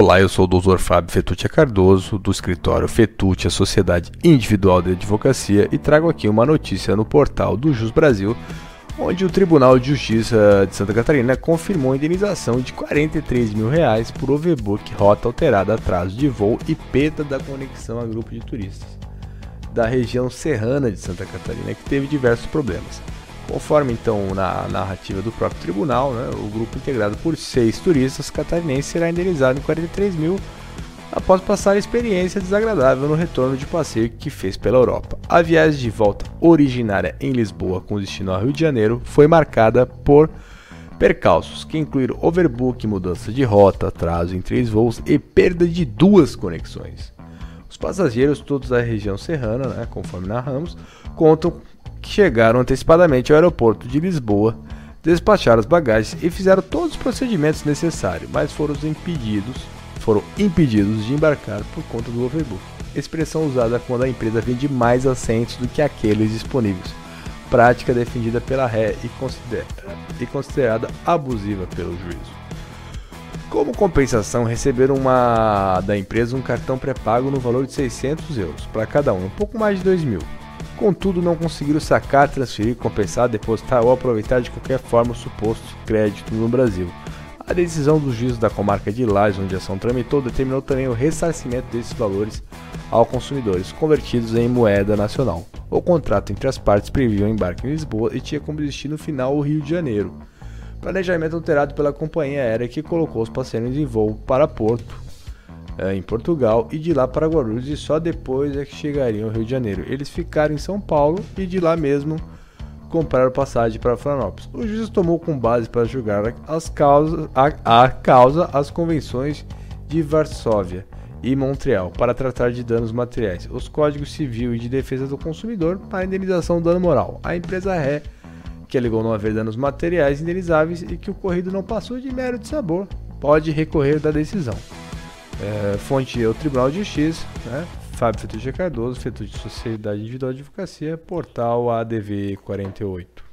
Olá, eu sou o Dr. Fábio Fetuccia Cardoso, do escritório Fetuccia Sociedade Individual de Advocacia, e trago aqui uma notícia no portal do Jus Brasil, onde o Tribunal de Justiça de Santa Catarina confirmou a indenização de 43 mil reais por overbook, rota alterada, atraso de voo e perda da conexão a grupo de turistas da região serrana de Santa Catarina, que teve diversos problemas. Conforme então na narrativa do próprio tribunal, né, o grupo integrado por seis turistas catarinenses será indenizado em 43 mil após passar a experiência desagradável no retorno de passeio que fez pela Europa. A viagem de volta originária em Lisboa com destino ao Rio de Janeiro foi marcada por percalços que incluíram overbook, mudança de rota, atraso em três voos e perda de duas conexões. Os passageiros, todos da região serrana, né, conforme narramos, contam chegaram antecipadamente ao aeroporto de Lisboa, despacharam as bagagens e fizeram todos os procedimentos necessários, mas foram impedidos, foram impedidos de embarcar por conta do overbook. Expressão usada quando a empresa vende mais assentos do que aqueles disponíveis. Prática defendida pela ré e, considera, e considerada abusiva pelo juízo. Como compensação, receberam uma, da empresa um cartão pré-pago no valor de 600 euros para cada um, um pouco mais de 2 mil. Contudo, não conseguiram sacar, transferir, compensar, depositar ou aproveitar de qualquer forma o suposto crédito no Brasil. A decisão do juiz da comarca de Lages, onde a ação tramitou, determinou também o ressarcimento desses valores aos consumidores, convertidos em moeda nacional. O contrato entre as partes previa o embarque em Lisboa e tinha como destino final o Rio de Janeiro. Planejamento alterado pela companhia aérea que colocou os passageiros em voo para Porto, em Portugal e de lá para Guarulhos e só depois é que chegariam ao Rio de Janeiro. Eles ficaram em São Paulo e de lá mesmo compraram passagem para Florianópolis. O juiz tomou com base para julgar as causas, a, a causa as convenções de Varsóvia e Montreal para tratar de danos materiais, os códigos civil e de defesa do consumidor para indenização do dano moral. A empresa ré que alegou não haver danos materiais indenizáveis e que o ocorrido não passou de mero de sabor, pode recorrer da decisão. É, fonte é o Tribunal de Justiça, né? Fábio Fetucci Cardoso, Fetucci Sociedade Individual de Advocacia, portal ADV 48.